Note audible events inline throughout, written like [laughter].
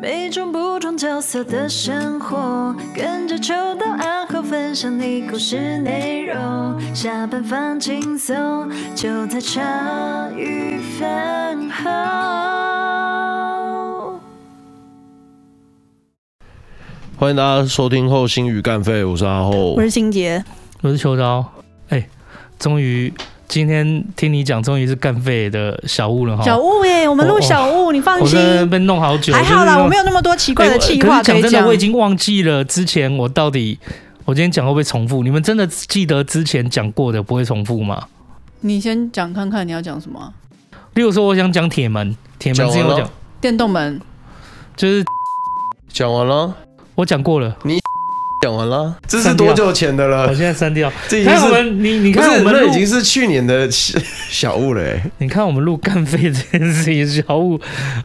每种不同角色的生活，跟着秋到暗号分享你故事内容。下班放轻松，就在茶余饭后。欢迎大家收听后心语干废，我是阿厚，我是心杰，我是秋刀。哎、欸，终于。今天听你讲，终于是干废的小物了哈！小物耶，我们录小物，你放心。我被弄好久，还好啦，我没有那么多奇怪的气话可以讲。真的，我已经忘记了之前我到底，我今天讲会不会重复？你们真的记得之前讲过的不会重复吗？你先讲看看你要讲什么。例如说，我想讲铁门，铁门之前我讲电动门，就是讲完了，我讲过了，你。讲完了，这是多久前的了？我现在删掉。[laughs] 这已经是我们你你看我们那已经是去年的小物了。[laughs] 你看我们录干废这件事情小物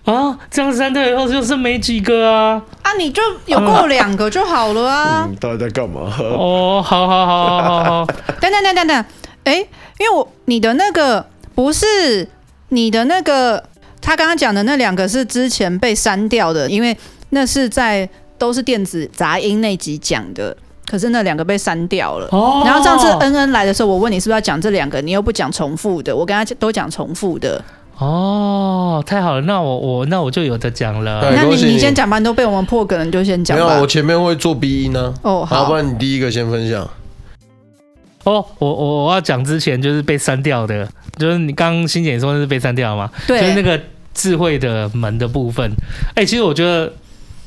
啊，这样删掉以后就剩没几个啊啊！你就有过两个就好了啊！你、[laughs] 嗯、到底在干嘛？哦，好好好好好好。等等等等等，哎，因为我你的那个不是你的那个，他刚刚讲的那两个是之前被删掉的，因为那是在。都是电子杂音那集讲的，可是那两个被删掉了。哦。然后上次恩恩来的时候，我问你是不是要讲这两个，你又不讲重复的，我跟他都讲重复的。哦，太好了，那我我那我就有的讲了。那你你先讲吧，你都被我们破梗了，你就先讲。没有，我前面会做 B 音呢。哦，好，好，不然你第一个先分享。哦，我我我要讲之前就是被删掉的，就是你刚刚欣姐说的是被删掉吗？对，就是那个智慧的门的部分。哎、欸，其实我觉得。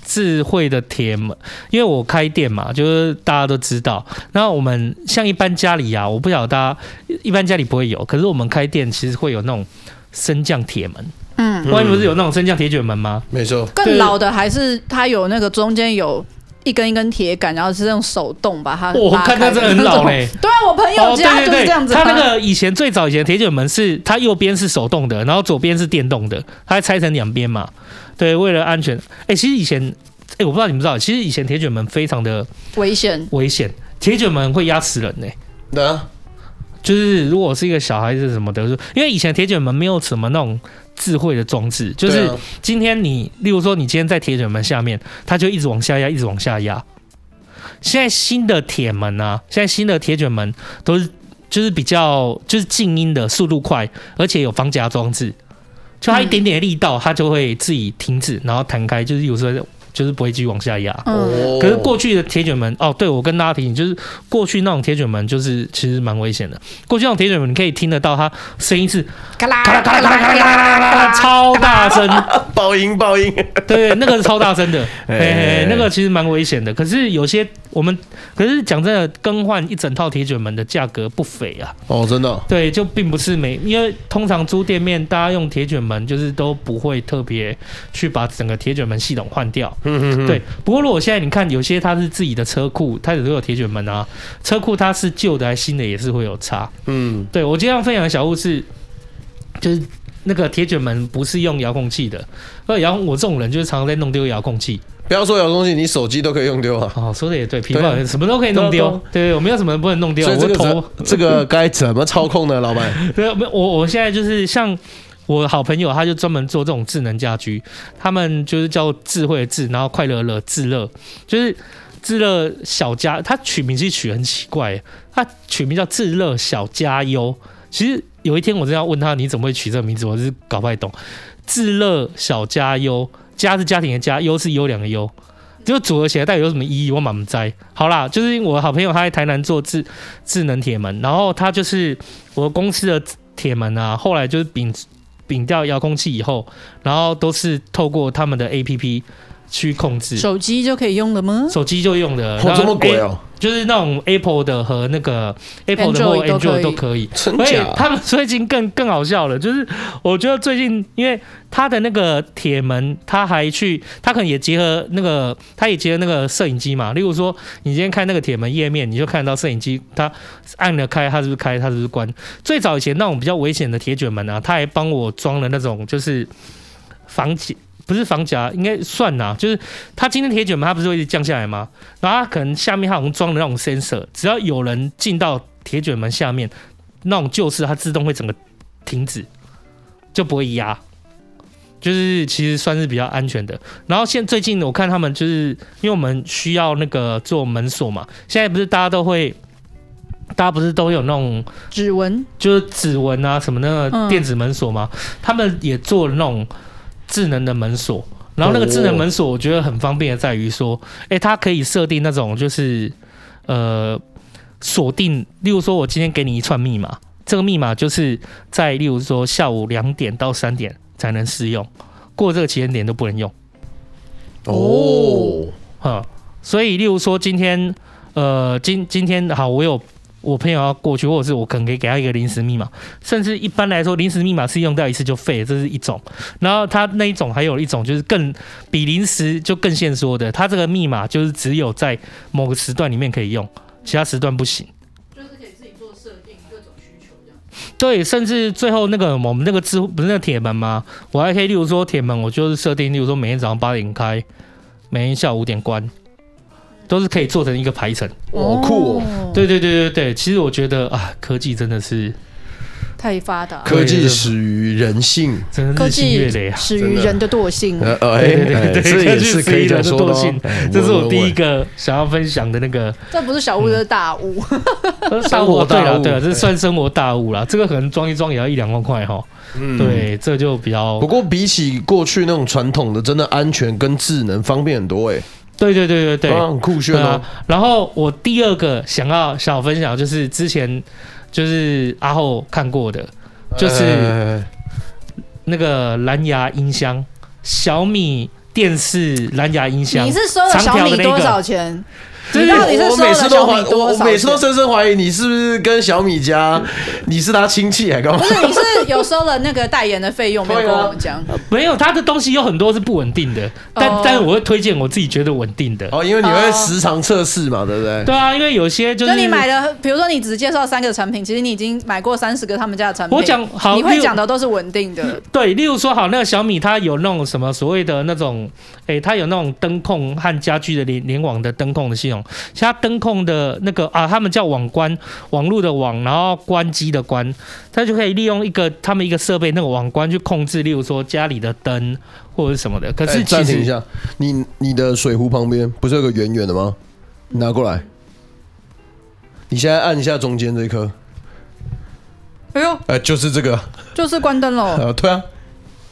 智慧的铁门，因为我开店嘛，就是大家都知道。然后我们像一般家里啊，我不晓得大家一般家里不会有，可是我们开店其实会有那种升降铁门。嗯，外面不是有那种升降铁卷门吗？没错。更老的还是它有那个中间有一根一根铁杆，然后是用手动把它。我看它真的很老嘞。对啊，我朋友家就是这样子。他那个以前最早以前铁卷门是它右边是手动的，然后左边是电动的，它还拆成两边嘛。对，为了安全，哎、欸，其实以前，哎、欸，我不知道你们知道，其实以前铁卷门非常的危险，危险，铁卷门会压死人呢。对啊，就是如果是一个小孩子什么的，因为以前铁卷门没有什么那种智慧的装置，就是今天你，例如说你今天在铁卷门下面，它就一直往下压，一直往下压。现在新的铁门啊，现在新的铁卷门都是就是比较就是静音的，速度快，而且有防夹装置。就它一点点的力道，它就会自己停止，然后弹开，就是有时候。就是不会继续往下压。哦。可是过去的铁卷门哦，对，我跟大家提醒，就是过去那种铁卷门就是其实蛮危险的。过去那种铁卷门，你可以听得到它声音是咔啦咔啦咔啦咔啦咔啦，超大声，[laughs] 爆音爆音。对，那个是超大声的，[laughs] 嘿嘿，那个其实蛮危险的。可是有些我们，可是讲真的，更换一整套铁卷门的价格不菲啊。哦，真的。对，就并不是每，因为通常租店面，大家用铁卷门就是都不会特别去把整个铁卷门系统换掉。嗯，对。不过如果现在你看，有些它是自己的车库，它也都有铁卷门啊。车库它是旧的还是新的，也是会有差。嗯，对。我今天要分享的小物是，就是那个铁卷门不是用遥控器的。那遥控我这种人就是常常在弄丢遥控器。不要说遥控器，你手机都可以用丢啊。哦，说的也对，皮包什么都可以弄丢。对，我没有什么不能弄丢。这个头这个该怎么操控呢，老板？[laughs] 对，没我我现在就是像。我好朋友，他就专门做这种智能家居，他们就是叫智慧智，然后快乐乐智乐，就是智乐小家，他取名其实取很奇怪，他取名叫智乐小家优。其实有一天我真要问他，你怎么会取这个名字？我是搞不太懂。智乐小家优，家是家庭的家，优是优良的优，就组合起来到底有什么意义？我满不在。好啦，就是我好朋友他在台南做智智能铁门，然后他就是我公司的铁门啊，后来就是摒。摒掉遥控器以后，然后都是透过他们的 APP 去控制。手机就可以用了吗？手机就用的。哦，这么贵哦。就是那种 Apple 的和那个 Apple 的或 Android 都可以，所以？他们最近更更好笑了，就是我觉得最近，因为他的那个铁门，他还去，他可能也结合那个，他也结合那个摄影机嘛。例如说，你今天看那个铁门页面，你就看到摄影机，它按了开，它是不是开，它是不是关？最早以前那种比较危险的铁卷门啊，他还帮我装了那种就是防紧。不是防夹，应该算呐。就是它今天铁卷门，它不是会一直降下来吗？然后它可能下面它好像装了那种 sensor，只要有人进到铁卷门下面，那种旧式它自动会整个停止，就不会压。就是其实算是比较安全的。然后现最近我看他们就是因为我们需要那个做门锁嘛，现在不是大家都会，大家不是都有那种指纹，就是指纹啊什么那个电子门锁吗？他们也做了那种智能的门锁。然后那个智能门锁我觉得很方便的在于说，哎，它可以设定那种就是呃锁定，例如说我今天给你一串密码，这个密码就是在例如说下午两点到三点。才能适用，过这个期间点都不能用。哦，哈，所以例如说今天，呃，今今天好，我有我朋友要过去，或者是我可能可以给他一个临时密码，甚至一般来说，临时密码是用掉一次就废，这是一种。然后他那一种还有一种就是更比临时就更限缩的，他这个密码就是只有在某个时段里面可以用，其他时段不行。就是可以自己做设定各种需求这样对，甚至最后那个我们那个支不是那个铁门吗？我还可以，例如说铁门，我就是设定，例如说每天早上八点开，每天下午五点关，都是可以做成一个排程。哦，酷哦！对对对对对，其实我觉得啊，科技真的是。太发达，科技始于人性，真的日新月累啊！始于人的惰性，哎，对对对，这也是可以的惰性。这是我第一个想要分享的那个。这不是小物，这是大悟。[laughs] 生活对了对了，这算生活大物啦。这个可能装一装也要一两万块哈。嗯，对，这就比较。不过比起过去那种传统的，真的安全跟智能方便很多哎。对对对对对，很酷炫哦。然后我第二个想要想分享就是之前。就是阿后看过的，就是那个蓝牙音箱，小米电视蓝牙音箱。你是收了小米多少钱？你到底是收了小米多少钱？我每次都深深怀疑你是不是跟小米家，[laughs] 你是他亲戚还干嘛？不是，你是有收了那个代言的费用没有 [laughs] 跟我们讲？没有，他的东西有很多是不稳定的，但但是我会推荐我自己觉得稳定的。哦，因为你会时常测试嘛，对不对？对啊，因为有些就是你买的，比如说你只介绍三个产品，其实你已经买过三十个他们家的产品。我讲好，你会讲的都是稳定的。[laughs] 对，例如说好，那个小米它有那种什么所谓的那种，哎，它有那种灯控和家居的联联网的灯控的系统，其他灯。控的那个啊，他们叫网关，网络的网，然后关机的关，他就可以利用一个他们一个设备那个网关去控制，例如说家里的灯或者是什么的。可是暂停一下，你你的水壶旁边不是有个圆圆的吗？你拿过来，你现在按一下中间这一颗。哎呦，哎，就是这个，就是关灯了。[laughs] 对啊，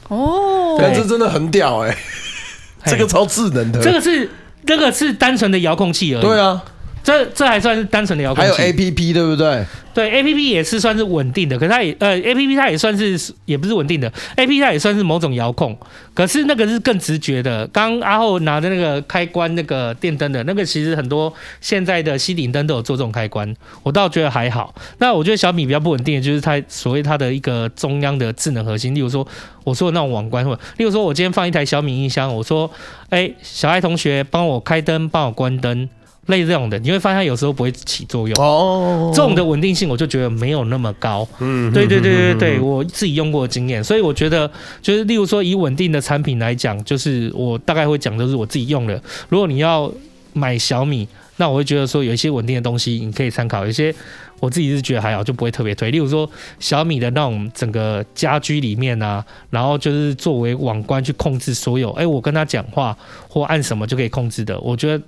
哦，但这真的很屌哎，[laughs] 这个超智能的，这个是这个是单纯的遥控器而已。对啊。这这还算是单纯的遥控器，还有 A P P 对不对？对，A P P 也是算是稳定的，可是它也呃 A P P 它也算是也不是稳定的，A P P 它也算是某种遥控，可是那个是更直觉的。刚阿后拿的那个开关那个电灯的那个，其实很多现在的吸顶灯都有做这种开关，我倒觉得还好。那我觉得小米比较不稳定的就是它所谓它的一个中央的智能核心，例如说我说的那种网关，或者例如说我今天放一台小米音箱，我说哎小爱同学帮我开灯，帮我关灯。类似这种的，你会发现它有时候不会起作用。哦，这种的稳定性我就觉得没有那么高。嗯，对对对对对，我自己用过的经验，所以我觉得就是，例如说以稳定的产品来讲，就是我大概会讲就是我自己用的。如果你要买小米，那我会觉得说有一些稳定的东西你可以参考，有些我自己是觉得还好，就不会特别推。例如说小米的那种整个家居里面啊，然后就是作为网关去控制所有，哎，我跟他讲话或按什么就可以控制的，我觉得。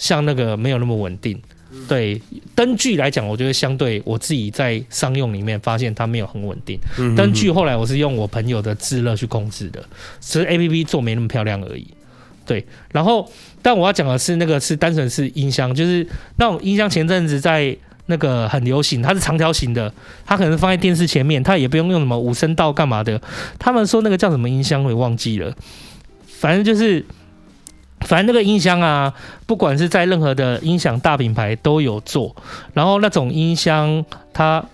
像那个没有那么稳定，对灯具来讲，我觉得相对我自己在商用里面发现它没有很稳定。灯具后来我是用我朋友的自热去控制的，只是 APP 做没那么漂亮而已。对，然后但我要讲的是那个是单纯是音箱，就是那种音箱前阵子在那个很流行，它是长条形的，它可能放在电视前面，它也不用用什么五声道干嘛的。他们说那个叫什么音箱，我也忘记了，反正就是。反正那个音箱啊，不管是在任何的音响大品牌都有做。然后那种音箱，它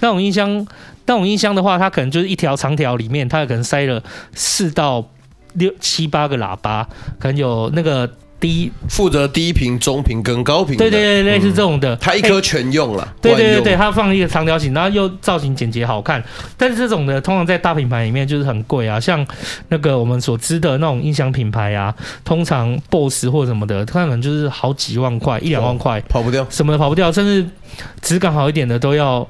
那种音箱，那种音箱的话，它可能就是一条长条里面，它可能塞了四到六七八个喇叭，可能有那个。低负责低频、中频跟高频，对对对，类似这种的，它一颗全用了。对对对对，它放一个长条形，然后又造型简洁好看。但是这种的通常在大品牌里面就是很贵啊，像那个我们所知的那种音响品牌啊，通常 BOSS 或什么的，它可能就是好几万块，一两万块，跑不掉，什么的跑不掉，甚至质感好一点的都要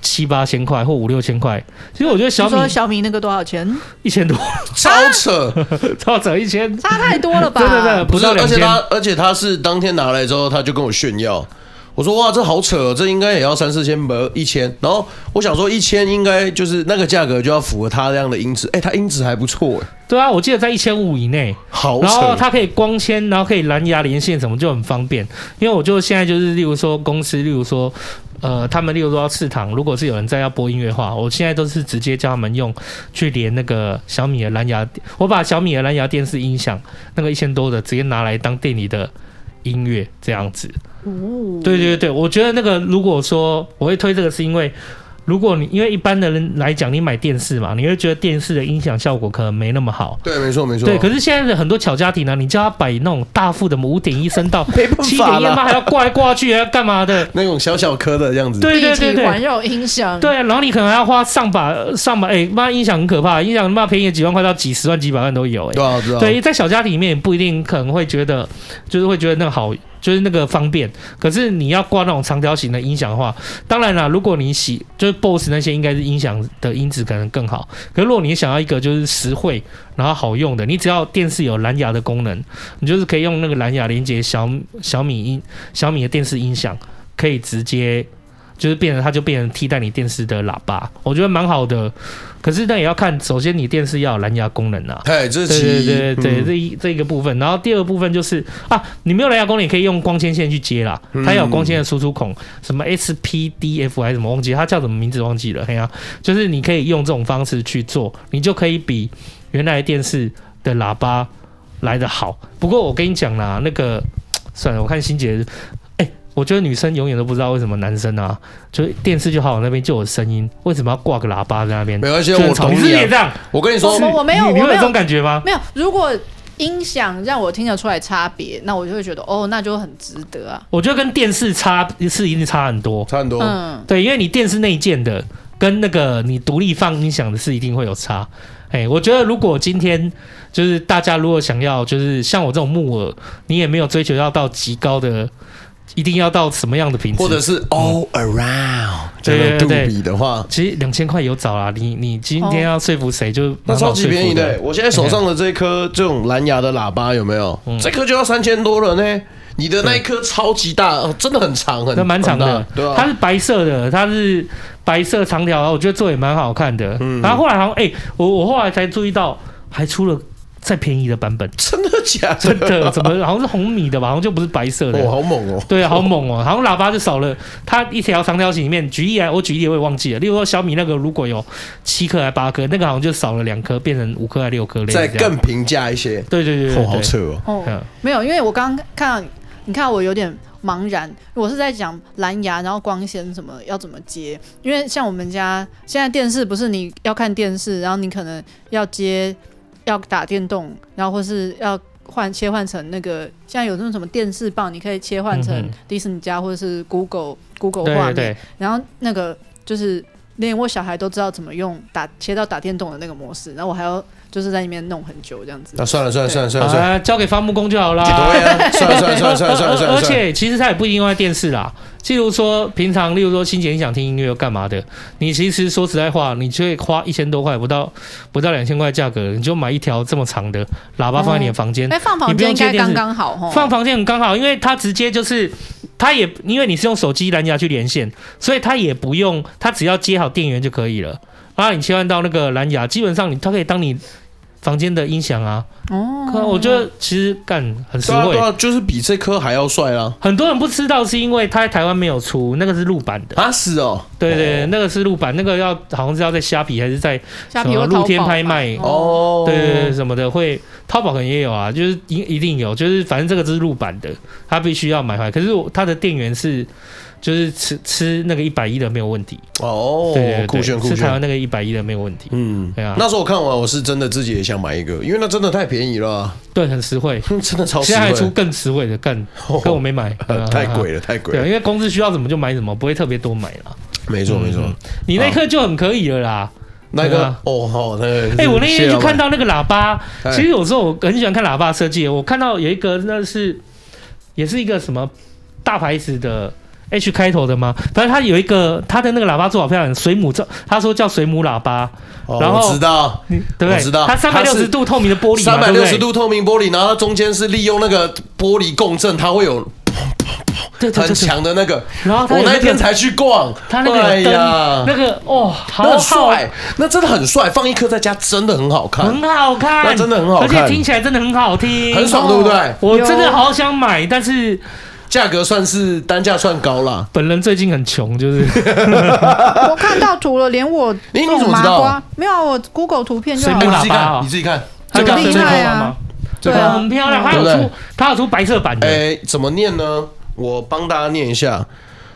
七八千块或五六千块。其实我觉得小米说小米那个多少钱？一千多，超扯，[laughs] 超扯一千，差太多了吧？对对对，不是，到2000而且他而且他是当天拿来之后，他就跟我炫耀。我说哇，这好扯哦，这应该也要三四千吧一千。然后我想说一千应该就是那个价格就要符合它这样的音质。哎，它音质还不错哎。对啊，我记得在一千五以内。好扯。然后它可以光纤，然后可以蓝牙连线，什么就很方便。因为我就现在就是，例如说公司，例如说呃，他们例如说要试躺，如果是有人在要播音乐的话，我现在都是直接叫他们用去连那个小米的蓝牙，我把小米的蓝牙电视音响那个一千多的直接拿来当店里的音乐这样子。哦，对对对，我觉得那个如果说我会推这个，是因为如果你因为一般的人来讲，你买电视嘛，你会觉得电视的音响效果可能没那么好。对，没错没错。对，可是现在的很多小家庭呢，你叫他摆那种大副的五点一声道，七点一嘛还要挂来挂去，还要干嘛的？那种小小颗的这样子。对对对对，环绕音响。对，然后你可能还要花上把上把，哎妈，音响很可怕，音响妈便宜几万块到几十万几百万都有，哎。对啊，知道。对，在小家庭里面不一定可能会觉得，就是会觉得那个好。就是那个方便，可是你要挂那种长条形的音响的话，当然啦，如果你喜就是 BOSS 那些，应该是音响的音质可能更好。可是如果你想要一个就是实惠然后好用的，你只要电视有蓝牙的功能，你就是可以用那个蓝牙连接小小米音小米的电视音响，可以直接就是变成它就变成替代你电视的喇叭，我觉得蛮好的。可是那也要看，首先你电视要有蓝牙功能啊，哎，这是其对对对对，这一这一个部分。然后第二个部分就是啊，你没有蓝牙功能，也可以用光纤线去接啦。它有光纤的输出孔，什么 SPDF 还是什么忘记，它叫什么名字忘记了。哎呀，就是你可以用这种方式去做，你就可以比原来电视的喇叭来的好。不过我跟你讲啦，那个算了，我看欣姐。我觉得女生永远都不知道为什么男生啊，就是电视就好，那边就有声音，为什么要挂个喇叭在那边？没关系，我同意啊。这样，我跟你说，我我没有，你有这种感觉吗？没有。如果音响让我听得出来差别，那我就会觉得哦，那就很值得啊。我觉得跟电视差是一定差很多，差很多。嗯，对，因为你电视内建的跟那个你独立放音响的是一定会有差。哎，我觉得如果今天就是大家如果想要就是像我这种木耳，你也没有追求要到极高的。一定要到什么样的品质？或者是 all around 这个对比的话，其实两千块有找啦。你你今天要说服谁，就那超级便宜的。我现在手上的这颗这种蓝牙的喇叭有没有？这颗就要三千多了呢。你的那一颗超级大，真的很长，很蛮长的。对，它是白色的，它是白色长条，我觉得做也蛮好看的。然后后来好像哎，我我后来才注意到，还出了。再便宜的版本，真的假的？真的？怎么好像是红米的吧？好像就不是白色的。哦，好猛哦！对啊，好猛哦！好像喇叭就少了，它一条长条形里面，举例来，我举例我也忘记了。例如说小米那个，如果有七颗还八颗，那个好像就少了两颗，变成五颗还六颗。再更平价一些。对对对对，好扯哦。哦，没有，因为我刚刚看到，你看我有点茫然。我是在讲蓝牙，然后光纤什么要怎么接？因为像我们家现在电视不是你要看电视，然后你可能要接。要打电动，然后或是要换切换成那个，现在有那种什么电视棒，你可以切换成迪士尼家或者是 Google Google 画面，对对对，然后那个就是连我小孩都知道怎么用打切到打电动的那个模式，然后我还要。就是在里面弄很久这样子。那算了算了算了算了算了，交给伐木工就好了。对啊，算了算了算了 [laughs] 算了算了。而且其实它也不一定用在电视啦。例如说平常，例如说欣姐你想听音乐又干嘛的？你其实说实在话，你就会花一千多块，不到不到两千块价格，你就买一条这么长的喇叭放在你的房间。哎，放房间应该刚刚好。放房间很刚好，因为它直接就是，它也因为你是用手机蓝牙去连线，所以它也不用，它只要接好电源就可以了。然后你切换到那个蓝牙，基本上你它可以当你。房间的音响啊，哦，可我觉得其实干很实惠，对啊，就是比这颗还要帅啊。很多人不知道是因为他在台湾没有出，那个是陆版的。啊，是哦，对对，那个是陆版，那个要好像是要在虾皮还是在什么露天拍卖。哦，对对对，什么的会淘宝可能也有啊，就是一一定有，就是反正这个是陆版的，他必须要买回来，可是它的电源是。就是吃吃那个一百一的没有问题哦，对，酷炫酷炫，吃台湾那个一百一的没有问题，嗯，对啊。那时候我看完，我是真的自己也想买一个，因为那真的太便宜了，对，很实惠，[laughs] 真的超实惠。现在还出更实惠的，更，可我没买，太贵了，太贵了。对，因为公司需要什么就买什么，不会特别多买啦。没错没错，你那颗就很可以了啦。那个哦好，那个哎，我那天就看到那个喇叭，其实有时候我很喜欢看喇叭设计，我看到有一个那是也是一个什么大牌子的。H 开头的吗？反正它有一个它的那个喇叭做好漂亮，水母叫他说叫水母喇叭，哦、然后我知道，对不对？我知道，它三百六十度透明的玻璃，三百六十度透明玻璃，然后它中间是利用那个玻璃共振，它会有。对，对，对，很强的那个，然后、那个、我那天才去逛，他那个哎呀，那个哦，好帅，那真的很帅，放一颗在家真的很好看，很好看，那真的很好看，而且听起来真的很好听，很爽，对不对？我真的好想买，但是价格算是单价算高啦。本人最近很穷，就是。[laughs] 我看到图了，连我你你怎么知道？没有，我 Google 图片就好了，你自己看，你自己看，很厉害啊，对啊，很漂亮，它有出，它有出白色版的，哎，怎么念呢？我帮大家念一下，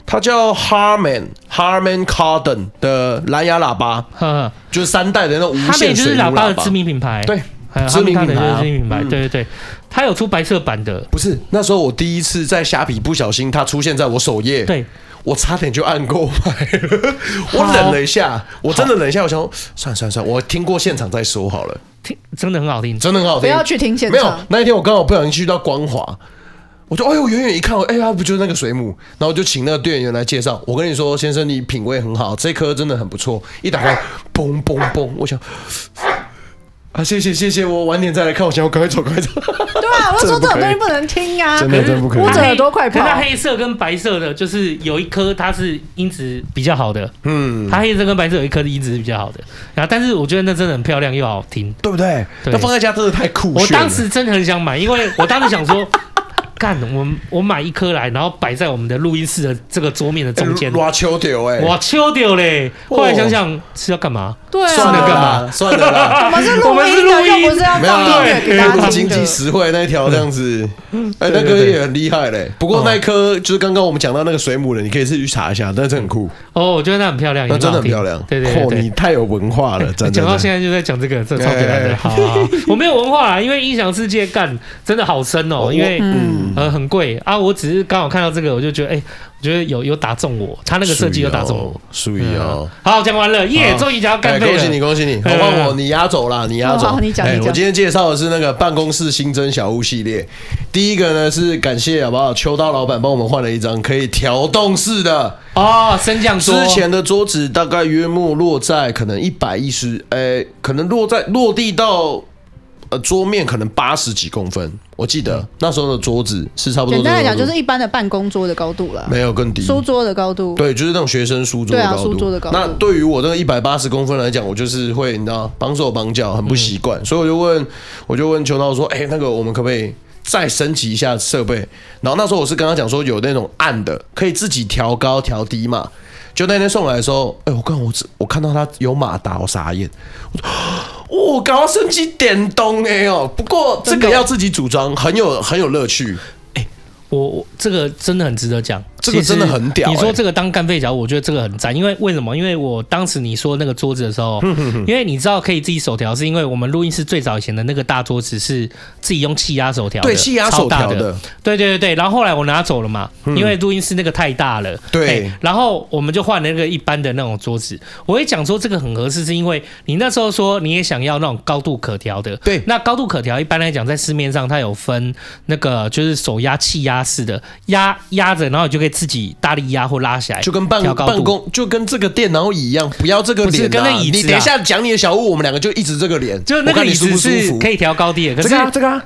它叫 Harman Harman Kardon 的蓝牙喇叭，呵呵。就是三代的那种无线水母喇叭，喇叭。的知名品牌，对，知名品牌，知名品牌，对对对，它有出白色版的，不是那时候我第一次在虾皮不小心它出现在我首页，对，我差点就按购买了，我忍了一下，我真的忍一下，我想说算了算了算了，我听过现场再说好了，听真的很好听，真的很好听，不要去听现场，没有那一天我刚好不小心去到光华。我就哎呦，远远一看，哎呀，不就是那个水母？然后我就请那个店员来介绍。我跟你说，先生，你品味很好，这颗真的很不错。一打开，嘣嘣嘣，我想啊，谢谢谢谢，我晚点再来看。我想我赶快走，[laughs] 赶快走。对啊，我说这种东西不能听啊，真的真不可以。[laughs] 捂着耳朵快跑。它黑色跟白色的，就是有一颗它是音质比较好的，嗯，它黑色跟白色有一颗的音质是比较好的。然后，但是我觉得那真的很漂亮又好听，对不对？那放在家真的太酷炫了。我当时真的很想买，因为我当时想说。[laughs] 干，我我买一颗来，然后摆在我们的录音室的这个桌面的中间。哇，秋丢哎！哇，秋丢嘞！后来想想是要干嘛？对啊，算了干嘛？算了啦。我们是录音的，又不是要放音乐给大家听。经济实惠那一条这样子，[laughs] 哎，那颗也很厉害嘞。不过那一颗就是刚刚我们讲到那个水母的，你可以自己去查一下，但是很酷。哦，我觉得那很漂亮，那真的很漂亮。对对对，你太有文化了，真的。讲到现在就在讲这个，这超简单的。好，我没有文化啊，因为音响世界干真的好深哦，因为嗯呃很贵。啊，我只是刚好看到这个，我就觉得，哎、欸，我觉得有有打中我，他那个设计有打中我，属于哦。好，讲完了，耶，终于讲到干杯了。恭喜你，恭喜你！换我，你压轴啦，你压轴。好，你讲，你讲。我今天介绍的是那个办公室新增小屋系列。第一个呢是感谢好不好？秋刀老板帮我们换了一张可以调动式的哦升降桌。之前的桌子大概约莫落在可能一百一十，哎，可能落在落地到。呃，桌面可能八十几公分，我记得那时候的桌子是差不多。简单来讲，就是一般的办公桌的高度了，没有更低。书桌的高度，对，就是那种学生书桌的高度。对啊，书桌的高度。那对于我这个一百八十公分来讲，我就是会你知道绑手绑脚，很不习惯，嗯、所以我就问，我就问邱涛说：“哎、欸，那个我们可不可以再升级一下设备？”然后那时候我是跟他讲说，有那种暗的，可以自己调高调低嘛。就那天送来的时候，哎、欸，我刚我我看到他有马达，我傻眼。我说哦，搞到升级电动哎哦，不过这个要自己组装，很有很有乐趣。哎、欸，我我这个真的很值得讲。这个真的很屌、欸。你说这个当干废角，我觉得这个很赞，因为为什么？因为我当时你说那个桌子的时候，因为你知道可以自己手调，是因为我们录音室最早以前的那个大桌子是自己用气压手调，对，气压手调的，对对对对。然后后来我拿走了嘛，因为录音室那个太大了，对。然后我们就换了那个一般的那种桌子。我会讲说这个很合适，是因为你那时候说你也想要那种高度可调的，对。那高度可调一般来讲在市面上它有分那个就是手压气压式的，压压着，然后你就可以自己大力。压或拉起来，就跟办办公就跟这个电脑椅一样，不要这个脸、啊。跟那椅子、啊。你等一下讲你的小物，我们两个就一直这个脸。就那个椅子是可以调高低的，可是这个、啊、这个、啊，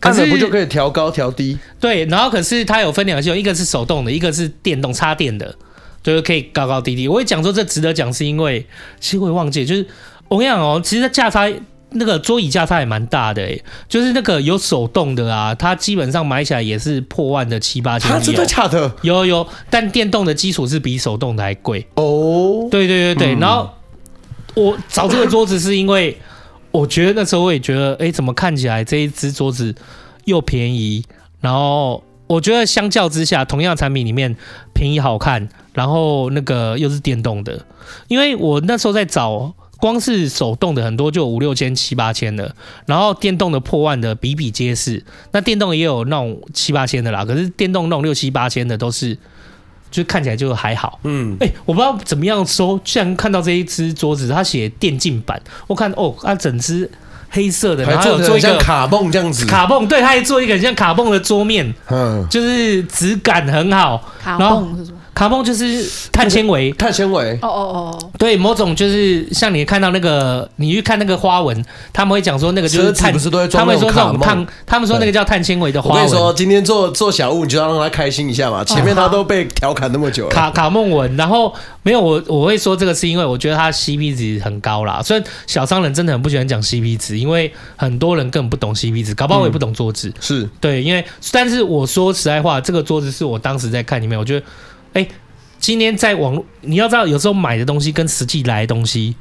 可是不就可以调高调低？对，然后可是它有分两个系统，一个是手动的，一个是电动插电的，就是可以高高低低。我会讲说这值得讲，是因为其实我也忘记，就是我跟你讲哦，其实价差。那个桌椅架差也蛮大的诶、欸，就是那个有手动的啊，它基本上买起来也是破万的七八千。真的假的？有有，但电动的基础是比手动的还贵哦。对对对对，嗯、然后我找这个桌子是因为 [coughs] 我觉得那时候我也觉得，哎、欸，怎么看起来这一只桌子又便宜，然后我觉得相较之下，同样产品里面便宜好看，然后那个又是电动的，因为我那时候在找。光是手动的很多就五六千七八千的，然后电动的破万的比比皆是。那电动也有那种七八千的啦，可是电动那种六七八千的都是，就看起来就还好。嗯，哎、欸，我不知道怎么样收，像看到这一只桌子，它写电竞版，我看哦，它整只黑色的，然后有做一个卡泵这样子，卡泵，对，它还做一个很像卡泵的桌面，嗯，就是质感很好。卡泵是什么？卡梦就是碳纤维，碳纤维哦哦哦，对，某种就是像你看到那个，你去看那个花纹，他们会讲说那个就是碳，不是都会他们说这种卡碳，他们说那个叫碳纤维的花纹。我跟你说，今天做做小物，你就要让他开心一下嘛。前面他都被调侃那么久了，卡卡梦纹，然后没有我我会说这个是因为我觉得它 CP 值很高啦。虽然小商人真的很不喜欢讲 CP 值，因为很多人根本不懂 CP 值，搞不好我也不懂桌子。嗯、是对，因为但是我说实在话，这个桌子是我当时在看里面，我觉得，哎。今天在网络，你要知道，有时候买的东西跟实际来的东西，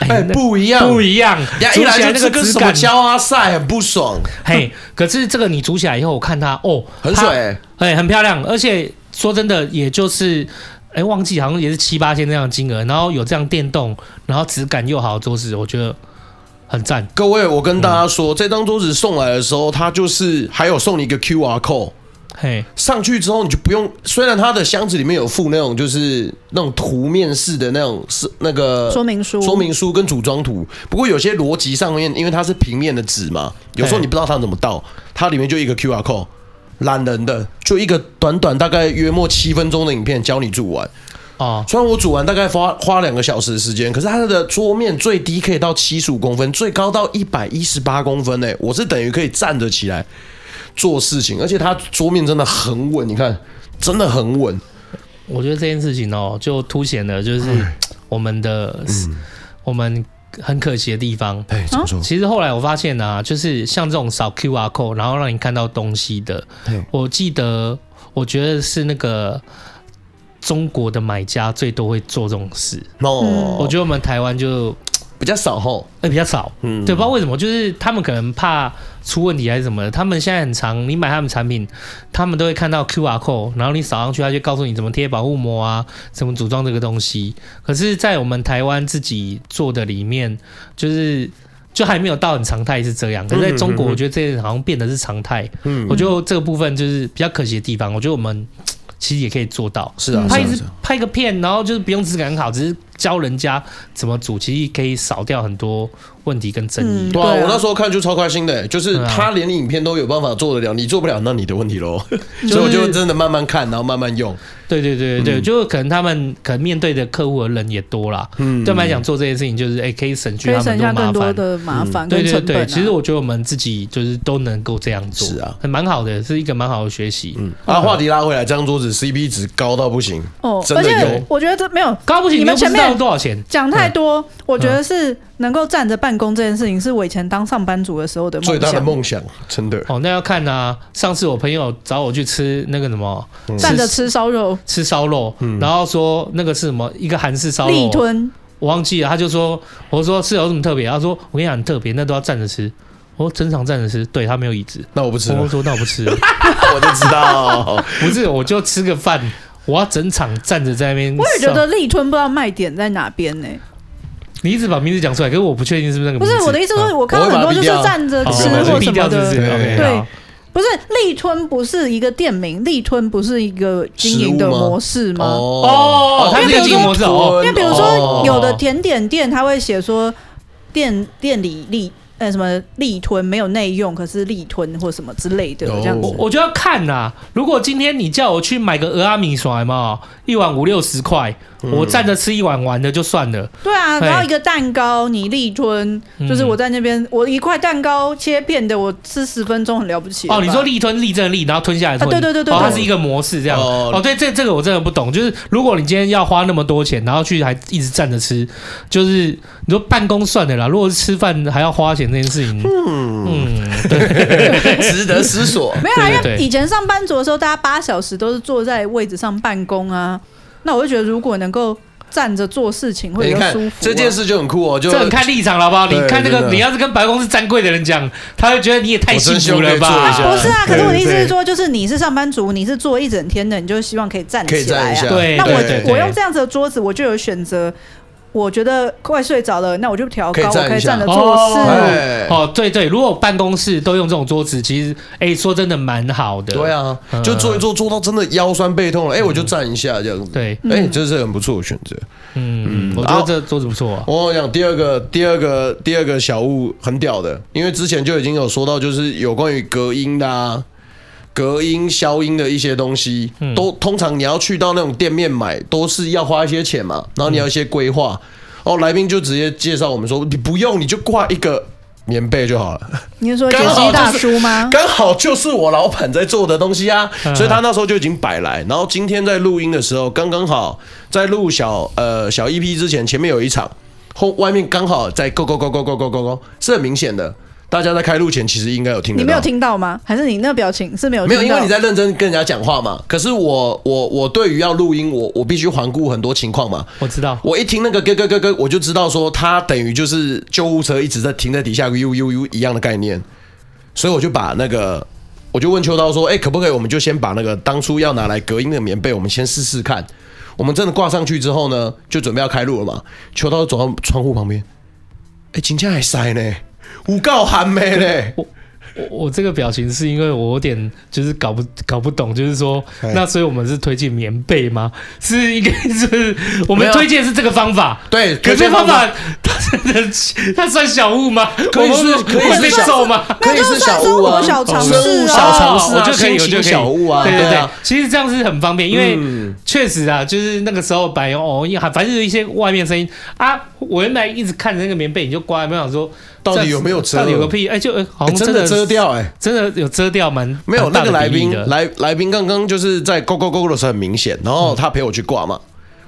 哎、欸，不一样，不一样。煮起来那个质感，焦啊晒很不爽。[laughs] 嘿，可是这个你煮起来以后，我看它哦，很水、欸，哎，很漂亮。而且说真的，也就是哎、欸，忘记好像也是七八千这样的金额，然后有这样电动，然后质感又好的桌子，我觉得很赞。各位，我跟大家说，嗯、这张桌子送来的时候，它就是还有送你一个 QR code。嘿，上去之后你就不用，虽然它的箱子里面有附那种就是那种图面式的那种是那个说明书、说明书跟组装图，不过有些逻辑上面，因为它是平面的纸嘛，有时候你不知道它怎么倒，它里面就一个 QR code，懒人的，就一个短短大概约莫七分钟的影片教你煮完。啊，虽然我煮完大概花花两个小时的时间，可是它的桌面最低可以到七十五公分，最高到一百一十八公分诶，我是等于可以站着起来。做事情，而且它桌面真的很稳，你看，真的很稳。我觉得这件事情哦，就凸显了就是我们的、嗯、我们很可惜的地方。哎，怎么说？其实后来我发现啊，就是像这种扫 QR code，然后让你看到东西的，我记得我觉得是那个中国的买家最多会做这种事。哦，我觉得我们台湾就。比较少吼，哎，比较少，嗯，对，不知道为什么，就是他们可能怕出问题还是什么的。他们现在很常，你买他们产品，他们都会看到 QR code，然后你扫上去，他就告诉你怎么贴保护膜啊，怎么组装这个东西。可是，在我们台湾自己做的里面，就是就还没有到很常态是这样。可是在中国，我觉得这好像变得是常态。嗯，我觉得这个部分就是比较可惜的地方。我觉得我们其实也可以做到，是啊，拍一支拍个片，然后就是不用质感很好，只是。教人家怎么煮，其实可以少掉很多问题跟争议。嗯、对啊，我那时候看就超开心的，就是他连影片都有办法做得了，你做不了，那你的问题喽。[laughs] 所以我就真的慢慢看，然后慢慢用。对对对对，嗯、就可能他们可能面对的客户和人也多啦。嗯，对我们来讲做这件事情就是哎、欸，可以省去他们很多麻烦的麻烦、啊。对对对，其实我觉得我们自己就是都能够这样做，是啊，很蛮好的，是一个蛮好的学习。嗯，啊，话题拉回来，这张桌子 CP 值高到不行哦，真的有。而且我觉得这没有高不行，你们前面多少钱？讲太多，嗯、我觉得是能够站着办公这件事情，是我以前当上班族的时候的梦想。最大的梦想，真的。哦，那要看啊。上次我朋友找我去吃那个什么，嗯、站着吃烧肉，吃烧肉，嗯、然后说那个是什么，一个韩式烧肉，立吞，我忘记了。他就说，我说是有什么特别？他说我跟你讲很特别，那都要站着吃。我说整场站着吃，对他没有椅子，那我不吃。我说那我不吃，[laughs] 我就知道，不是，我就吃个饭。我要整场站着在那边。我也觉得立吞不知道卖点在哪边呢、欸。你一直把名字讲出来，可是我不确定是不是那个名字。不是我的意思，说我看到很多就是站着吃或什么的。对，不是立春不是一个店名，立春不是一个经营的模式吗？哦，因为比如说，因为比如说有的甜点店他会写说店店里立。呃，什么立吞没有内用，可是立吞或什么之类的这样子，我我就要看呐。如果今天你叫我去买个蚵仔面线嘛，一碗五六十块。我站着吃一碗完的就算了。对啊，然后一个蛋糕你立吞，就是我在那边，我一块蛋糕切片的，我吃十分钟很了不起。哦，你说立吞立正立，然后吞下来吞。对对对对，它是一个模式这样。哦，对，这这个我真的不懂。就是如果你今天要花那么多钱，然后去还一直站着吃，就是你说办公算的啦。如果是吃饭还要花钱这件事情，嗯嗯，对，[laughs] 值得思索。没有啊，因为以前上班族的时候，大家八小时都是坐在位置上办公啊。那我就觉得，如果能够站着做事情，会比较舒服、啊。这件事就很酷哦，就这很看立场了，好不好？你看那个，你要是跟百货公司站柜的人讲，他会觉得你也太幸福了吧？不是啊，可是我的意思是说，就是你是上班族，你是坐一整天的，你就希望可以站起来啊。对，那我我用这样子的桌子，我就有选择。我觉得快睡着了，那我就调高，我可以站着做事。哦，对对，如果办公室都用这种桌子，其实哎，说真的蛮好的。对啊，就坐一坐，坐到真的腰酸背痛了，哎，我就站一下这样子。对，哎，这是很不错的选择。嗯，嗯我觉得这桌子不错。我讲第二个，第二个，第二个小物很屌的，因为之前就已经有说到，就是有关于隔音的啊。隔音、消音的一些东西，都通常你要去到那种店面买，都是要花一些钱嘛。然后你要一些规划。哦，来宾就直接介绍我们说，你不用，你就挂一个棉被就好了。你是说杰西大叔吗？刚好就是我老板在做的东西啊，所以他那时候就已经摆来。然后今天在录音的时候，刚刚好在录小呃小 EP 之前，前面有一场，后外面刚好在 go go go go go go go go，是很明显的。大家在开录前其实应该有听到，你没有听到吗？还是你那个表情是没有听到？没有，因为你在认真跟人家讲话嘛。可是我我我对于要录音，我我必须环顾很多情况嘛。我知道，我一听那个咯咯咯咯，我就知道说他等于就是救护车一直在停在底下，u u u 一样的概念。所以我就把那个，我就问秋刀说：“哎，可不可以我们就先把那个当初要拿来隔音的棉被，我们先试试看。我们真的挂上去之后呢，就准备要开录了嘛。”秋刀走到窗户旁边，哎，今天还塞呢。五告寒梅嘞，我我我这个表情是因为我有点就是搞不搞不懂，就是说那所以我们是推荐棉被吗？[laughs] 是应该是我们推荐是这个方法，对，可这方法它真的它算小物吗？可以是可以是小吗？[laughs] 可以是小物啊，小尝试小常识，我就可以我就可以小物啊，对对对，其实这样是很方便，因为确实啊，就是那个时候白哦，反正有一些外面声音啊，我原来一直看着那个棉被，你就挂，没想说。到底有没有遮？到底有个屁！哎、欸，就好像真的，遮掉哎、欸，真的有遮掉蛮没有那个来宾来来宾刚刚就是在勾勾勾的时候很明显，然后他陪我去挂嘛，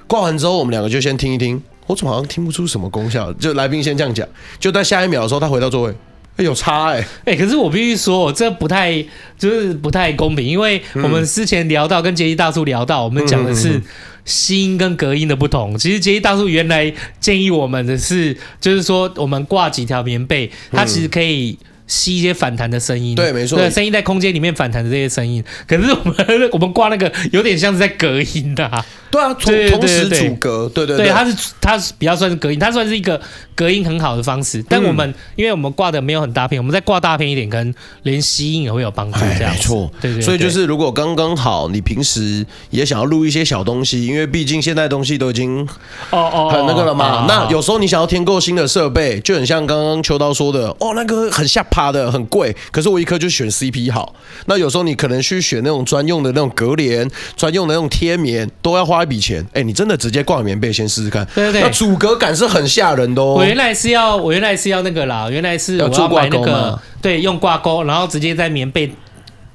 挂完之后我们两个就先听一听，我怎么好像听不出什么功效？就来宾先这样讲，就在下一秒的时候他回到座位，哎、欸、有差哎、欸、哎、欸，可是我必须说，我这不太就是不太公平，因为我们之前聊到跟杰西大叔聊到，我们讲的是。吸音跟隔音的不同，其实杰一大叔原来建议我们的是，就是说我们挂几条棉被，它其实可以吸一些反弹的声音。对，没错，对，声音在空间里面反弹的这些声音。可是我们 [laughs] 我们挂那个有点像是在隔音的、啊。对啊，同同时阻隔，对对对，它是它是比较算是隔音，它算是一个隔音很好的方式。但我们因为我们挂的没有很大片，我们再挂大片一点，可能连吸音也会有帮助。这样没错，对对。所以就是如果刚刚好，你平时也想要录一些小东西，因为毕竟现在东西都已经哦哦很那个了嘛。那有时候你想要添购新的设备，就很像刚刚秋刀说的，哦，那个很下趴的，很贵。可是我一颗就选 CP 好。那有时候你可能去选那种专用的那种隔帘、专用的那种贴棉，都要花。一笔钱，哎、欸，你真的直接挂棉被先试试看，对对对，那阻隔感是很吓人的哦。我原来是要，我原来是要那个啦，原来是我要买那个，对，用挂钩，然后直接在棉被。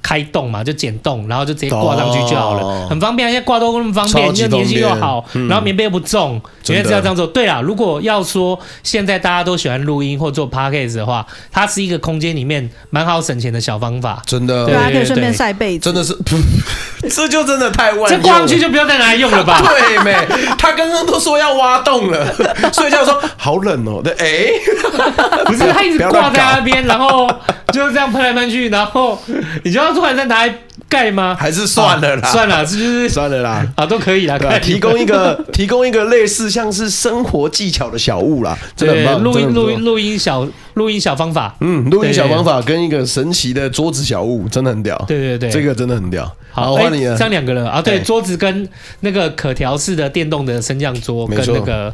开洞嘛，就剪洞，然后就直接挂上去就好了，哦、很方便。现在挂都那么方便，就粘性又好，嗯、然后棉被又不重，原来是要这样做。对啦，如果要说现在大家都喜欢录音或做 podcast 的话，它是一个空间里面蛮好省钱的小方法。真的，对，还可以顺便晒被子。真的是，[laughs] 这就真的太万。这挂上去就不要再拿来用了吧？[laughs] 对没？他刚刚都说要挖洞了，[laughs] 睡觉说好冷哦。对，哎，不是，他一直挂在那边，然后就这样喷来喷去，然后你就要。突然再拿来盖吗？还是算了啦，算了，是就是算了啦，啊，都可以啦。提供一个 [laughs] 提供一个类似像是生活技巧的小物啦，[laughs] 真的很棒。录音录音录音小录音小方法，嗯，录音小方法跟一个神奇的桌子小物，真的很屌。对对对，这个真的很屌。好，换你了，这样两个人啊，对，桌子跟那个可调式的电动的升降桌，跟那个。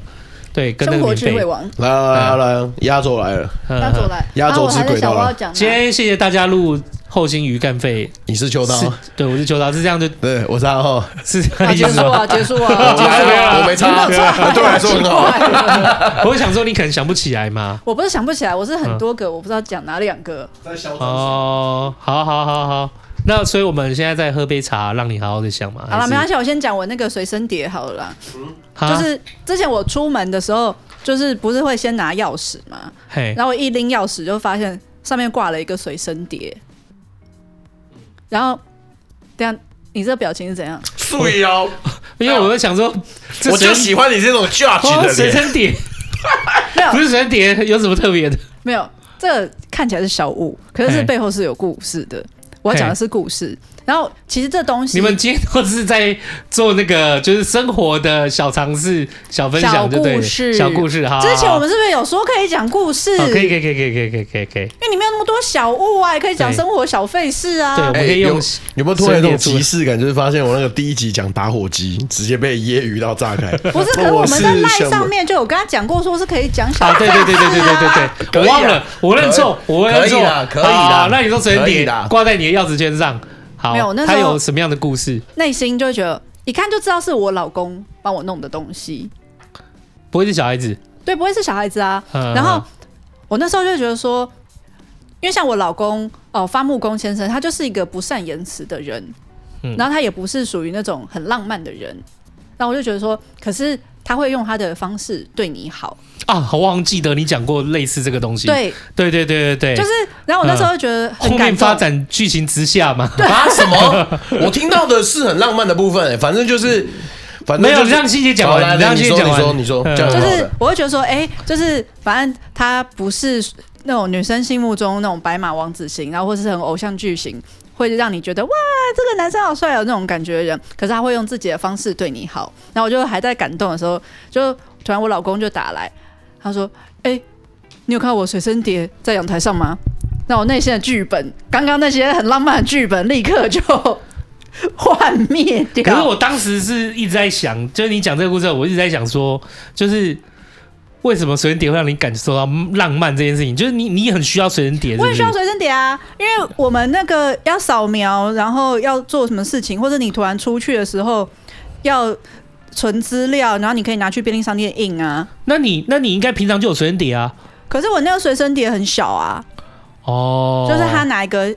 对，跟那个智慧王。来来来，压轴来了，压轴来，压轴之轨道了。今天谢谢大家录厚心鱼干肺，你是秋刀，对，我是秋刀，是这样就，对，我是阿浩，是结束啊，结束啊，结束了，我没差，对我来说很好。[laughs] 我想说，你可能想不起来吗？我不是想不起来，我是很多个，我不知道讲哪两个。哦，好好好好。那所以我们现在在喝杯茶，让你好好的想嘛。好了，没关系，我先讲我那个随身碟好了啦。嗯，就是之前我出门的时候，就是不是会先拿钥匙嘛？嘿，然后我一拎钥匙就发现上面挂了一个随身碟。然后，等下你这个表情是怎样？素腰，[laughs] 因为我在想说，我就喜欢你这种 judge 的随身碟。没有，不是随身碟，有什么特别的？没有，这个看起来是小物，可是背后是有故事的。我要讲的是故事。然后其实这东西，你们今天都是在做那个就是生活的小尝试、小分享，对不对？小故事，小故事哈。之前我们是不是有说可以讲故事？可以，可以，可以，可以，可以，可以，可以，可以。因为你没有那么多小物啊，也可以讲生活小费事啊。对，我们可以用。有没有突然有种即视感？就是发现我那个第一集讲打火机，直接被揶揄到炸开。不是，可是我们在麦上面就有跟他讲过，说是可以讲小。对对对对对对对对，我忘了，我认错，我认错。可以的，可以的。那你说随身碟挂在你的钥匙圈上。好，没有他有什么样的故事？内心就会觉得一看就知道是我老公帮我弄的东西，不会是小孩子？对，不会是小孩子啊。嗯然后我那时候就觉得说，因为像我老公哦，发木工先生，他就是一个不善言辞的人，嗯然后他也不是属于那种很浪漫的人，然后我就觉得说，可是他会用他的方式对你好，啊，我好像记得你讲过类似这个东西。对，对对对对对，就是，然后我那时候就觉得很后面发展剧情之下嘛。啊什么？[laughs] 我听到的是很浪漫的部分、欸，反正就是，反正没有就是让欣姐讲好来完，让你说欣姐讲完。你说你说，嗯就是我会觉得说，哎、就是反正他不是那种女生心目中那种白马王子型，然后或是很偶像剧型，会让你觉得哇，这个男生好帅哦那种感觉的人。可是他会用自己的方式对你好。然后我就还在感动的时候，就突然我老公就打来，他说，哎、你有看到我随身碟在阳台上吗？那我内心的剧本，刚刚那些很浪漫的剧本，立刻就 [laughs] 幻灭掉。可是我当时是一直在想，就是你讲这个故事，我一直在想说，就是为什么随身碟会让你感受到浪漫这件事情？就是你你很需要随身碟，是是我也需要随身碟啊，因为我们那个要扫描，然后要做什么事情，或者你突然出去的时候要存资料，然后你可以拿去便利商店印啊。那你那你应该平常就有随身碟啊。可是我那个随身碟很小啊，哦，就是他拿一个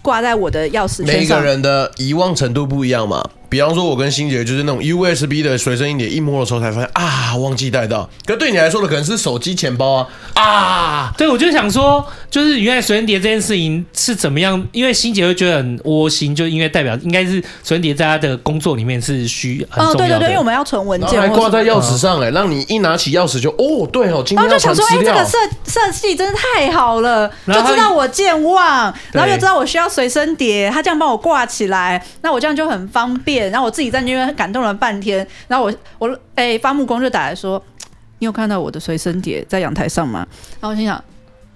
挂在我的钥匙每一个。人的遗忘程度不一样嘛。比方说，我跟欣姐就是那种 USB 的随身硬碟，一摸的时候才发现啊，忘记带到。可对你来说的可能是手机钱包啊啊，对，我就想说，就是原来随身碟这件事情是怎么样？因为欣姐会觉得很窝心，就因为代表应该是随身碟在她的工作里面是需很哦，重要的。对对对，因为我们要存文件还挂在钥匙上嘞，让你一拿起钥匙就哦，对哦，今天要然后就想说，哎、这个设设计真的太好了，就知道我健忘，然后又知道我需要随身碟，他这样帮我挂起来，那我这样就很方便。然后我自己在那边感动了半天，然后我我哎、发木工就打来说，你有看到我的随身碟在阳台上吗？然后我心想，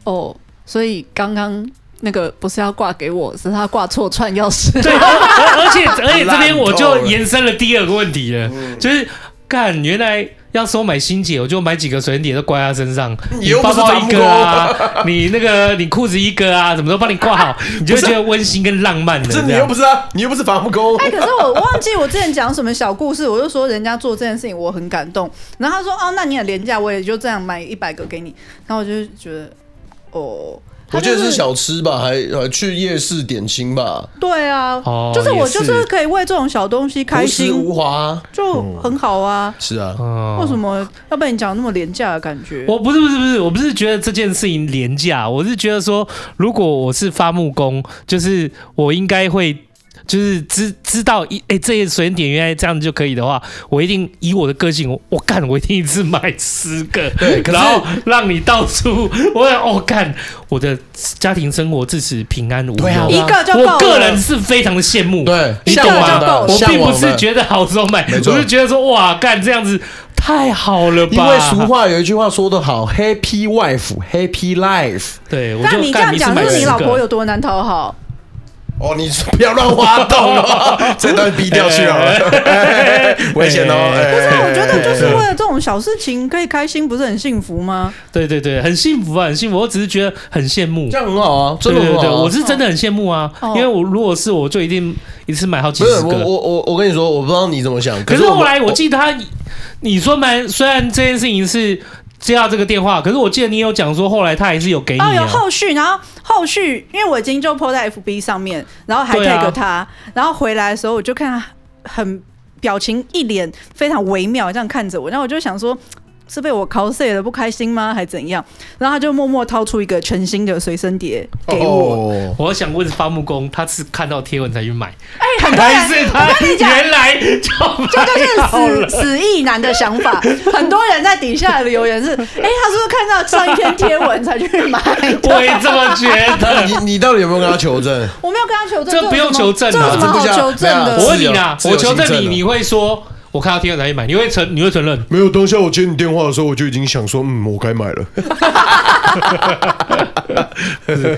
哦，所以刚刚那个不是要挂给我，是他挂错串钥匙。[laughs] 对，而且而且这边我就延伸了第二个问题了，就是干原来要收买新姐，我就买几个随身碟都挂在身上，[laughs] 你又不包包一个啊，[laughs] 你那个你裤子一个啊，什么都帮你挂好，你就会觉得温馨跟浪漫的。这你又不是啊，你又不是伐木工。哎、可是我忘记我之前讲什么小故事，我就说人家做这件事情我很感动，然后他说哦，那你很廉价，我也就这样买一百个给你，然后我就觉得哦，我记得是小吃吧，还还去夜市点心吧，对啊，哦就是我就是可以为这种小东西开朴实心，无华。就很好啊。是啊，哦为什么要被你讲那么廉价的感觉？我不是不是不是，我不是觉得这件事情廉价，我是觉得说，如果我是伐木工，就是我应该会。就是知知道一哎、欸，这些随身碟原来这样就可以的话，我一定以我的个性，我我干，我一定一次买十个，对然后让你到处，我哦干，我的家庭生活自此平安无忧。对啊一个就够了我个人是非常的羡慕，对，你懂吗向往的？我并不是觉得好时候买，我是觉得说哇干这样子太好了吧？因为俗话有一句话说得好，Happy wife, Happy life。对，我就但你这样讲，就是你老婆有多难讨好？哦，你不要乱挖洞哦，[laughs] 这段逼掉去好了，危险哦。哎不是啊，我觉得就是哎为了这种小事情可以开心，不是很幸福吗？对对对，很幸福啊，很幸福。我只是觉得很羡慕这。样很好啊，真对对对，的很好啊。我是真的很羡慕啊，哦因为我如果是我就一定一次买好几十个。我我我跟你说，我不知道你怎么想，可是后来我记得他，你说蛮虽然这件事情是接到这个电话，可是我记得你有讲说后来他还是有给你哦，有啊。后续，然后后续，因为我已经就 po 在 FB 上面，然后还对啊 tag 他，然后回来的时候我就看他很表情一脸非常微妙这样看着我，然后我就想说。是被我 cos 了不开心吗？还怎样？然后他就默默掏出一个全新的随身碟给我。哦我想问发木工，他是看到贴文才去买，哎、很多人还是他原来就这就是死死意男的想法。[laughs] 很多人在底下的留言是：哎、他是不是看到上一篇贴文才去买？我也这么觉得。[laughs] 你你到底有没有跟他求证？我没有跟他求证，这不用求证啊这有什么好求证的？我问你啊，我求证你，你会说我看到天鹅才去买，你会承你会承认？没有，当下我接你电话的时候，我就已经想说，嗯，我该买了。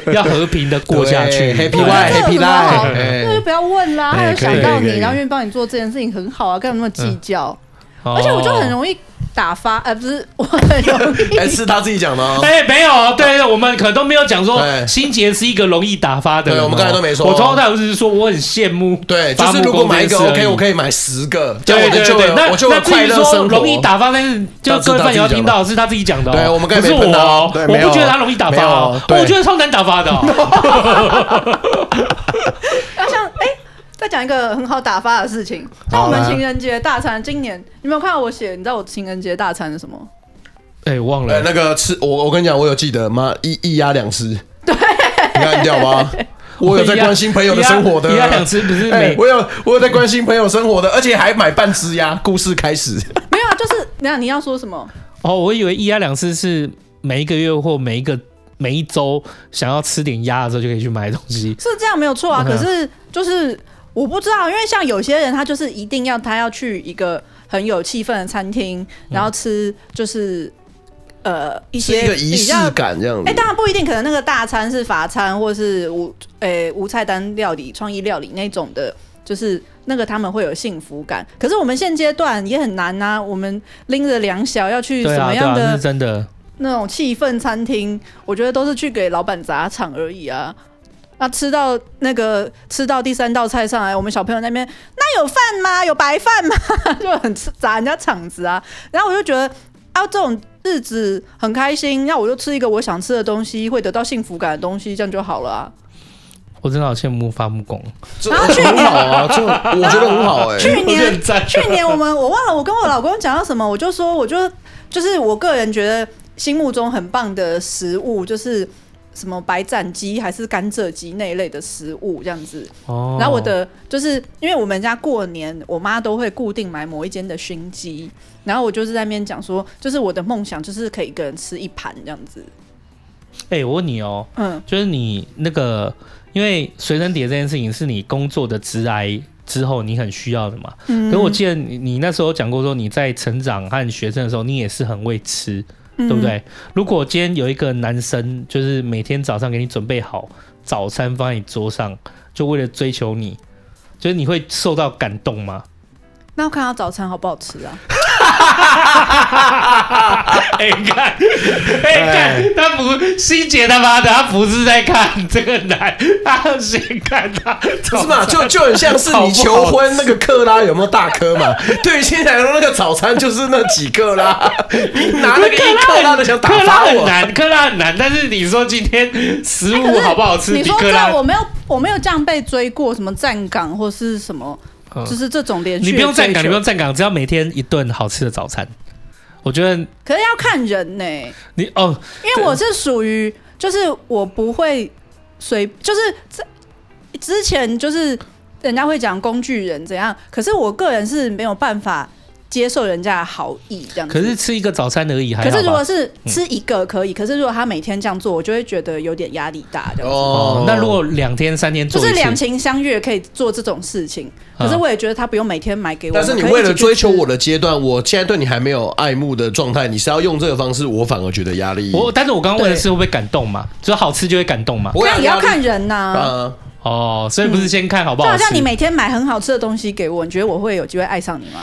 [laughs] 要和平的过下去。对，Happy 对 life, 那就不要问啦。他有想到你，然后愿意帮你做这件事情，很好啊，干嘛那么计较？哦而且我就很容易打发，呃，不是我很容易，[laughs] 哎，是他自己讲的哦。哎，没有，对对，我们可能都没有讲说对心杰是一个容易打发的人哦。对我们刚才都没说我从头到尾只是说我很羡慕。对，就是如果买一个 OK，我可以买十个，这样我就就有那我就有快乐生活。容易打发，但是就各位朋友要听到是他自己讲的。对，我们刚才不是我哦，对，我不觉得他容易打发哦，我觉得超难打发的。[laughs] [laughs] 再讲一个很好打发的事情，像我们情人节大餐，今年你没有看到我写？你知道我情人节大餐是什么？哎，忘了。那个吃我，我跟你讲，我有记得吗？一一鸭两吃。对，你看掉吧。[laughs] 我有在关心朋友的生活的。一鸭两吃不是每？我有我有在关心朋友生活的，而且还买半只鸭。故事开始。没有啊，就是那你要说什么？哦，我以为一鸭两吃是每一个月或每一个每一周想要吃点鸭的时候就可以去买东西。是这样没有错啊，可是就是。我不知道，因为像有些人，他就是一定要他要去一个很有气氛的餐厅，然后吃就是呃一些一个仪式感这样子。哎，当然不一定，可能那个大餐是法餐，或是无诶无菜单料理、创意料理那种的，就是那个他们会有幸福感。可是我们现阶段也很难啊，我们拎着两小要去什么样的真的那种气氛餐厅，我觉得都是去给老板砸场而已啊。那吃到那个吃到第三道菜上来，我们小朋友那边那有饭吗？有白饭吗？[laughs] 就很砸人家场子啊。然后我就觉得啊，这种日子很开心，那我就吃一个我想吃的东西，会得到幸福感的东西，这样就好了啊。我真的好羡慕发木工，然后去年好啊，就我觉得很好哎、欸。去年去年我们我忘了我跟我老公讲到什么，我就说我就就是我个人觉得心目中很棒的食物就是。什么白斩鸡还是甘蔗鸡那一类的食物这样子，哦，然后我的就是因为我们家过年，我妈都会固定买某一间的熏鸡，然后我就是在那边讲说，就是我的梦想就是可以一个人吃一盘这样子。哎、欸，我问你哦，嗯，就是你那个，因为随身碟这件事情是你工作的职癌之后你很需要的嘛，嗯，可我记得你你那时候讲过说你在成长和学生的时候，你也是很会吃。对不对？如果今天有一个男生，就是每天早上给你准备好早餐放在你桌上，就为了追求你，就是你会受到感动吗？那我看他早餐好不好吃啊？[laughs] 哎、欸，看，哎、欸，看，他不，心姐他妈的，他不是在看这个男，他先看他，不是嘛？就就很像是你求婚那个克拉有没有大颗嘛？对于现在来说，那个早餐就是那几克拉，你拿那个一克拉的想打发我，克拉很难，克拉很难。但是你说今天食物好不好吃？你说这我没有，我没有这样被追过，什么站岗或是什么。就是这种连续，你不用站岗，你不用站岗，只要每天一顿好吃的早餐，我觉得。可是要看人呢、欸。你哦，因为我是属于，就是我不会随，就是这之前就是人家会讲工具人怎样，可是我个人是没有办法。接受人家的好意，这样子。可是吃一个早餐而已，还。可是如果是吃一个可以，嗯、可是如果他每天这样做，我就会觉得有点压力大，这样子。哦，那如果两天三天做，就是两情相悦可以做这种事情。可是我也觉得他不用每天买给我。但是你为了追求我的阶段，我现在对你还没有爱慕的状态，你是要用这个方式，我反而觉得压力。我，但是我刚刚问的是会不会感动嘛？就好吃就会感动嘛？那也要看人呐、啊。啊哦，所以不是先看好不好、嗯？就好像你每天买很好吃的东西给我，你觉得我会有机会爱上你吗？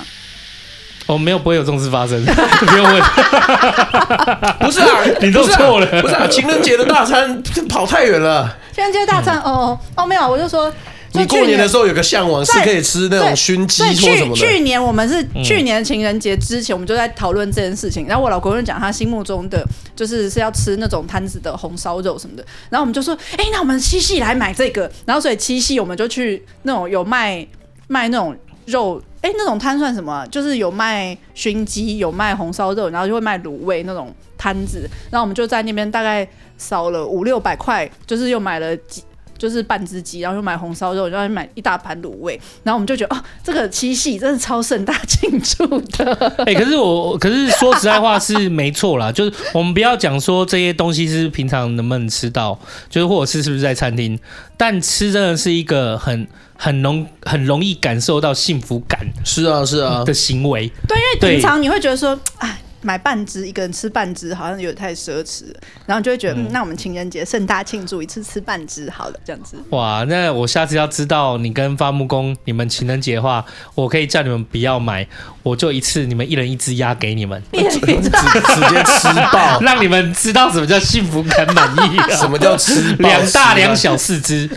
哦，没有，不会有这种事发生，[laughs] 不用问。[laughs] 不是啊，你都错了。不是啊，情人节的大餐 [laughs] 跑太远了。情人节大餐，哦哦哦，没有，我就说，你过年的时候有个向往是可以吃那种熏鸡或什么的。去年我们是去年情人节之前，我们就在讨论这件事情。然后我老公就讲他心目中的就是是要吃那种摊子的红烧肉什么的。然后我们就说，哎，那我们七夕来买这个。然后所以七夕我们就去那种有卖卖那种肉。哎，那种摊算什么？就是有卖熏鸡，有卖红烧肉，然后就会卖卤味那种摊子。然后我们就在那边大概烧了五六百块，就是又买了几，就是半只鸡，然后又买红烧肉，然后又买一大盘卤味。然后我们就觉得，哦，这个七夕真的超盛大庆祝的。[laughs] 哎，可是我，可是说实在话是没错啦，就是我们不要讲说这些东西是平常能不能吃到，就是或者是是不是在餐厅，但吃真的是一个很。很容很容易感受到幸福感，是啊是啊的行为。对，因为平常你会觉得说，哎，买半只，一个人吃半只，好像有点太奢侈了。然后就会觉得，嗯，嗯，那我们情人节盛大庆祝一次吃半只好了，这样子。哇，那我下次要知道你跟伐木工你们情人节的话，我可以叫你们不要买，我就一次你们一人一只鸭给你们，直直接吃爆，[laughs] 让你们知道什么叫幸福感满意，什么叫吃两大两小四只。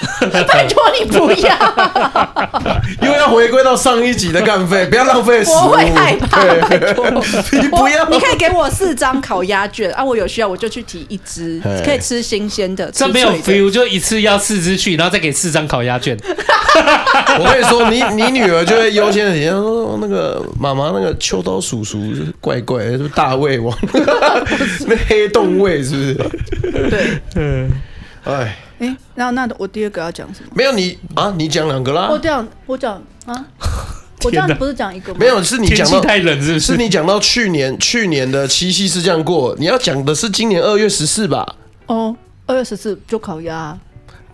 [laughs] 拜托你不要，[laughs] 因为要回归到上一集的干费，不要浪费食物。我会害怕，拜托你不要。[laughs] 你可以给我四张烤鸭卷啊，我有需要我就去提一只，可以吃新鲜的。这没有 feel，就一次要四只去，然后再给四张烤鸭卷。我跟你说，你你女儿就会优先的体验说，那个妈妈那个秋刀叔叔怪怪，是不是大胃王？那黑洞胃是不是？对，嗯，哎。哎、欸，那那我第二个要讲什么？没有你啊，你讲两个啦。我讲我讲啊，[laughs] 我这样不是讲一个吗？没有，是你讲到太冷是不是？是你讲到去年去年的七夕是这样过，你要讲的是今年二月十四吧？哦，二月十四就烤鸭。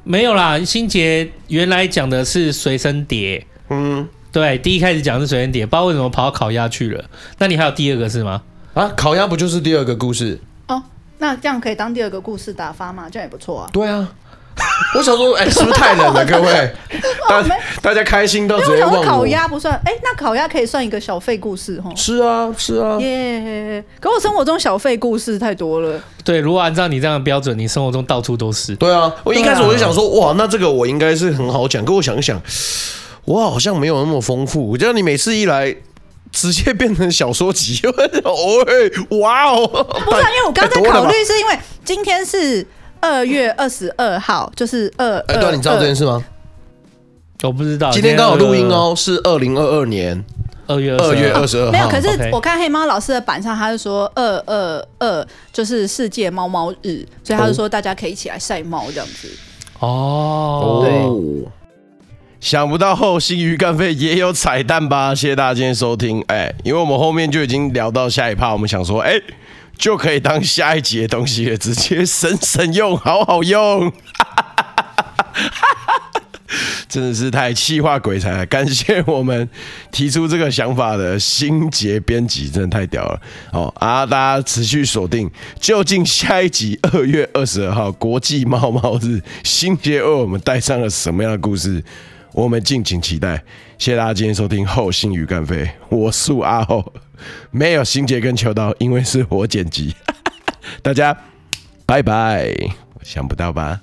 没有啦，新杰原来讲的是随身碟。嗯，对，第一开始讲的是随身碟，不知道为什么跑到烤鸭去了。那你还有第二个是吗？啊，烤鸭不就是第二个故事？哦，那这样可以当第二个故事打发吗？这样也不错啊。对啊。[laughs] 我想说，哎、欸，是不是太冷了？各位，[laughs] 大大家开心到直接忘了。烤鸭不算，哎、欸，那烤鸭可以算一个小费故事哈。是啊，是啊。耶、yeah！可我生活中小费故事太多了。对，如果按照你这样的标准，你生活中到处都是。对啊，我一开始我就想说，哇，那这个我应该是很好讲。可我想一想，我，好像没有那么丰富。我觉得你每次一来，直接变成小说集。哦，哇哦！不是、啊，因为我刚在考虑，是因为今天是。二月二十二号就是二。哎，对，你知道这件事吗？我不知道。今天刚好录音哦，是二零二二年二月二月二十二号。没有，可是我看黑猫老师的板上，他是说二二二就是世界猫猫日，所以他就说大家可以一起来晒猫这样子。哦，对。想不到后心鱼干费也有彩蛋吧？谢谢大家今天收听。哎，因为我们后面就已经聊到下一趴，我们想说，哎。就可以当下一集的东西了，直接省省用，好好用，[laughs] 真的是太气化鬼才了！感谢我们提出这个想法的心杰编辑，真的太屌了！好啊，大家持续锁定，究竟下一集二月二十二号国际猫猫日，新杰为我们带上了什么样的故事？我们敬请期待。谢谢大家今天收听后心鱼干飞，我是阿后。没有心结跟秋刀，因为是我剪辑。[laughs] 大家拜拜，想不到吧？